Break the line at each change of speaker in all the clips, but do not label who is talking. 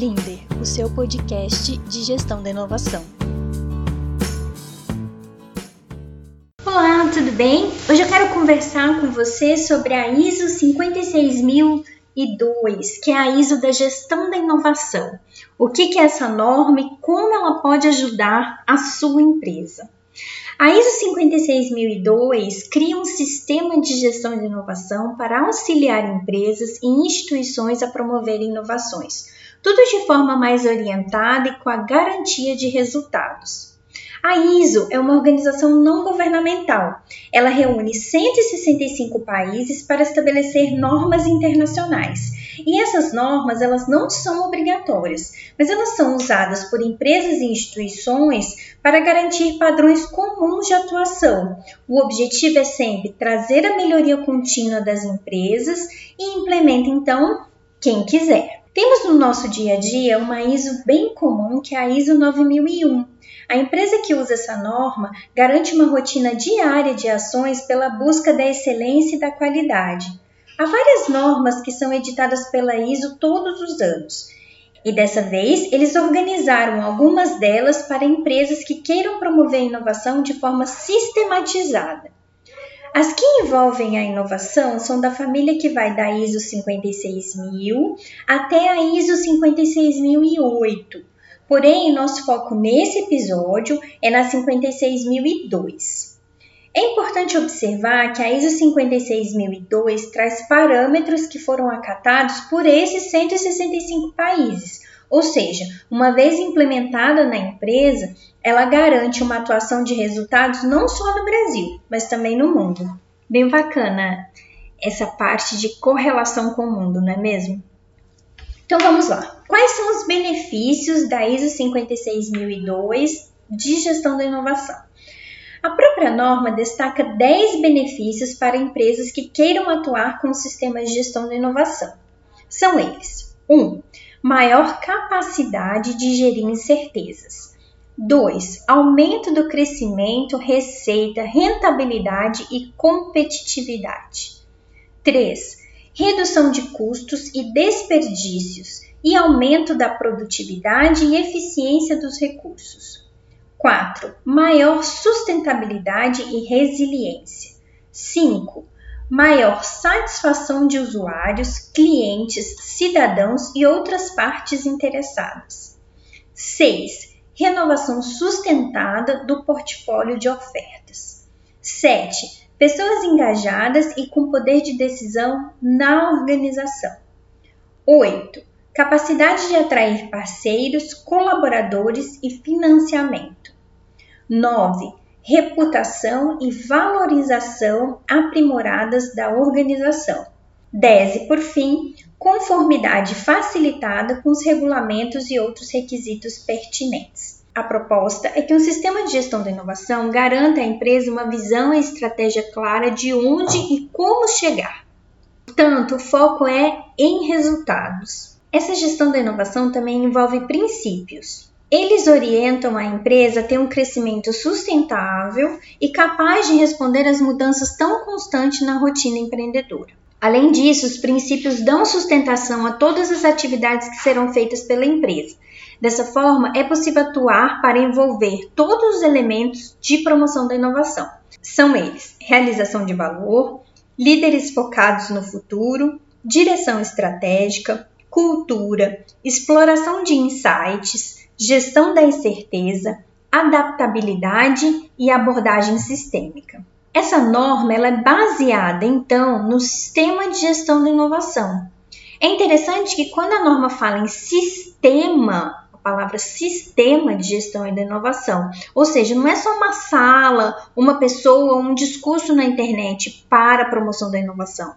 Blinder, o seu podcast de gestão da inovação.
Olá, tudo bem? Hoje eu quero conversar com você sobre a ISO 56002, que é a ISO da gestão da inovação. O que é essa norma e como ela pode ajudar a sua empresa. A ISO 56002 cria um sistema de gestão de inovação para auxiliar empresas e instituições a promoverem inovações, tudo de forma mais orientada e com a garantia de resultados. A ISO é uma organização não governamental. Ela reúne 165 países para estabelecer normas internacionais. E essas normas, elas não são obrigatórias, mas elas são usadas por empresas e instituições para garantir padrões comuns de atuação. O objetivo é sempre trazer a melhoria contínua das empresas e implementa então quem quiser. Temos no nosso dia a dia uma ISO bem comum que é a ISO 9001 a empresa que usa essa norma garante uma rotina diária de ações pela busca da excelência e da qualidade. Há várias normas que são editadas pela ISO todos os anos. E dessa vez, eles organizaram algumas delas para empresas que queiram promover a inovação de forma sistematizada. As que envolvem a inovação são da família que vai da ISO 56000 até a ISO 56008. Porém, nosso foco nesse episódio é na 56002. É importante observar que a ISO 56002 traz parâmetros que foram acatados por esses 165 países, ou seja, uma vez implementada na empresa, ela garante uma atuação de resultados não só no Brasil, mas também no mundo. Bem bacana essa parte de correlação com o mundo, não é mesmo? Então vamos lá. Quais são os benefícios da ISO 56002 de gestão da inovação? A própria norma destaca 10 benefícios para empresas que queiram atuar com sistemas de gestão da inovação. São eles: 1. Um, maior capacidade de gerir incertezas. 2. Aumento do crescimento, receita, rentabilidade e competitividade. 3 redução de custos e desperdícios e aumento da produtividade e eficiência dos recursos. 4. Maior sustentabilidade e resiliência. 5. Maior satisfação de usuários, clientes, cidadãos e outras partes interessadas. 6. Renovação sustentada do portfólio de ofertas. 7 pessoas engajadas e com poder de decisão na organização. 8. Capacidade de atrair parceiros, colaboradores e financiamento. 9. Reputação e valorização aprimoradas da organização. 10. E por fim, conformidade facilitada com os regulamentos e outros requisitos pertinentes. A proposta é que um sistema de gestão da inovação garanta à empresa uma visão e estratégia clara de onde e como chegar. Portanto, o foco é em resultados. Essa gestão da inovação também envolve princípios. Eles orientam a empresa a ter um crescimento sustentável e capaz de responder às mudanças tão constantes na rotina empreendedora. Além disso, os princípios dão sustentação a todas as atividades que serão feitas pela empresa Dessa forma, é possível atuar para envolver todos os elementos de promoção da inovação. São eles: realização de valor, líderes focados no futuro, direção estratégica, cultura, exploração de insights, gestão da incerteza, adaptabilidade e abordagem sistêmica. Essa norma ela é baseada, então, no sistema de gestão da inovação. É interessante que quando a norma fala em sistema, palavra sistema de gestão e de inovação. Ou seja, não é só uma sala, uma pessoa, um discurso na internet para a promoção da inovação.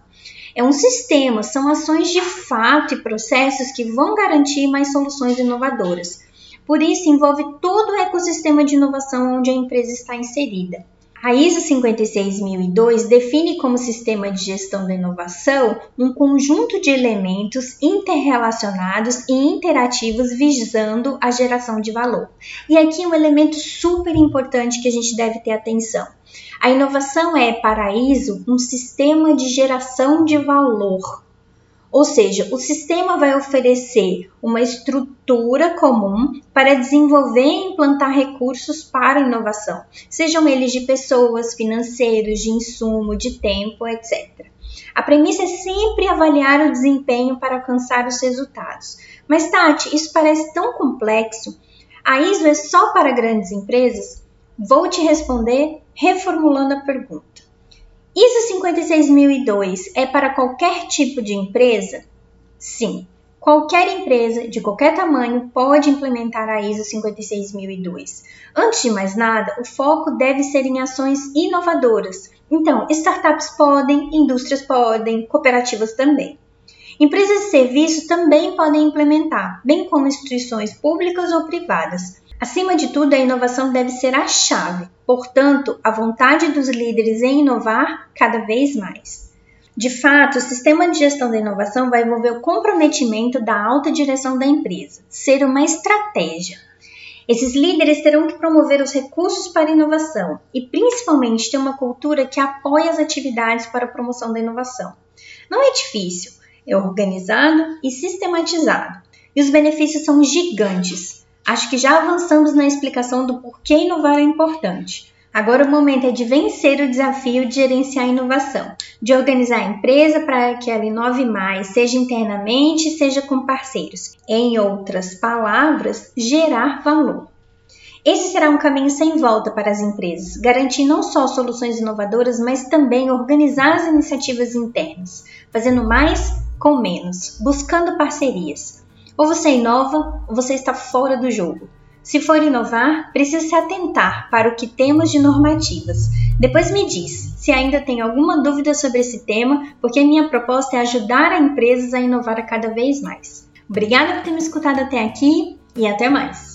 É um sistema, são ações de fato e processos que vão garantir mais soluções inovadoras. Por isso, envolve todo o ecossistema de inovação onde a empresa está inserida. A ISO 56002 define como sistema de gestão da inovação um conjunto de elementos interrelacionados e interativos visando a geração de valor. E aqui um elemento super importante que a gente deve ter atenção. A inovação é, para a ISO, um sistema de geração de valor. Ou seja, o sistema vai oferecer uma estrutura comum para desenvolver e implantar recursos para inovação, sejam eles de pessoas, financeiros, de insumo, de tempo, etc. A premissa é sempre avaliar o desempenho para alcançar os resultados. Mas, Tati, isso parece tão complexo. A ISO é só para grandes empresas? Vou te responder reformulando a pergunta. ISO 56002 é para qualquer tipo de empresa? Sim, qualquer empresa de qualquer tamanho pode implementar a ISO 56002. Antes de mais nada, o foco deve ser em ações inovadoras. Então, startups podem, indústrias podem, cooperativas também. Empresas de serviços também podem implementar, bem como instituições públicas ou privadas. Acima de tudo, a inovação deve ser a chave, portanto, a vontade dos líderes em inovar cada vez mais. De fato, o sistema de gestão da inovação vai envolver o comprometimento da alta direção da empresa, ser uma estratégia. Esses líderes terão que promover os recursos para a inovação e, principalmente, ter uma cultura que apoie as atividades para a promoção da inovação. Não é difícil, é organizado e sistematizado, e os benefícios são gigantes. Acho que já avançamos na explicação do porquê inovar é importante. Agora o momento é de vencer o desafio de gerenciar a inovação, de organizar a empresa para que ela inove mais, seja internamente, seja com parceiros. Em outras palavras, gerar valor. Esse será um caminho sem volta para as empresas, garantir não só soluções inovadoras, mas também organizar as iniciativas internas, fazendo mais com menos, buscando parcerias. Ou você inova ou você está fora do jogo. Se for inovar, precisa se atentar para o que temos de normativas. Depois me diz se ainda tem alguma dúvida sobre esse tema, porque minha proposta é ajudar a empresas a inovar cada vez mais. Obrigada por ter me escutado até aqui e até mais!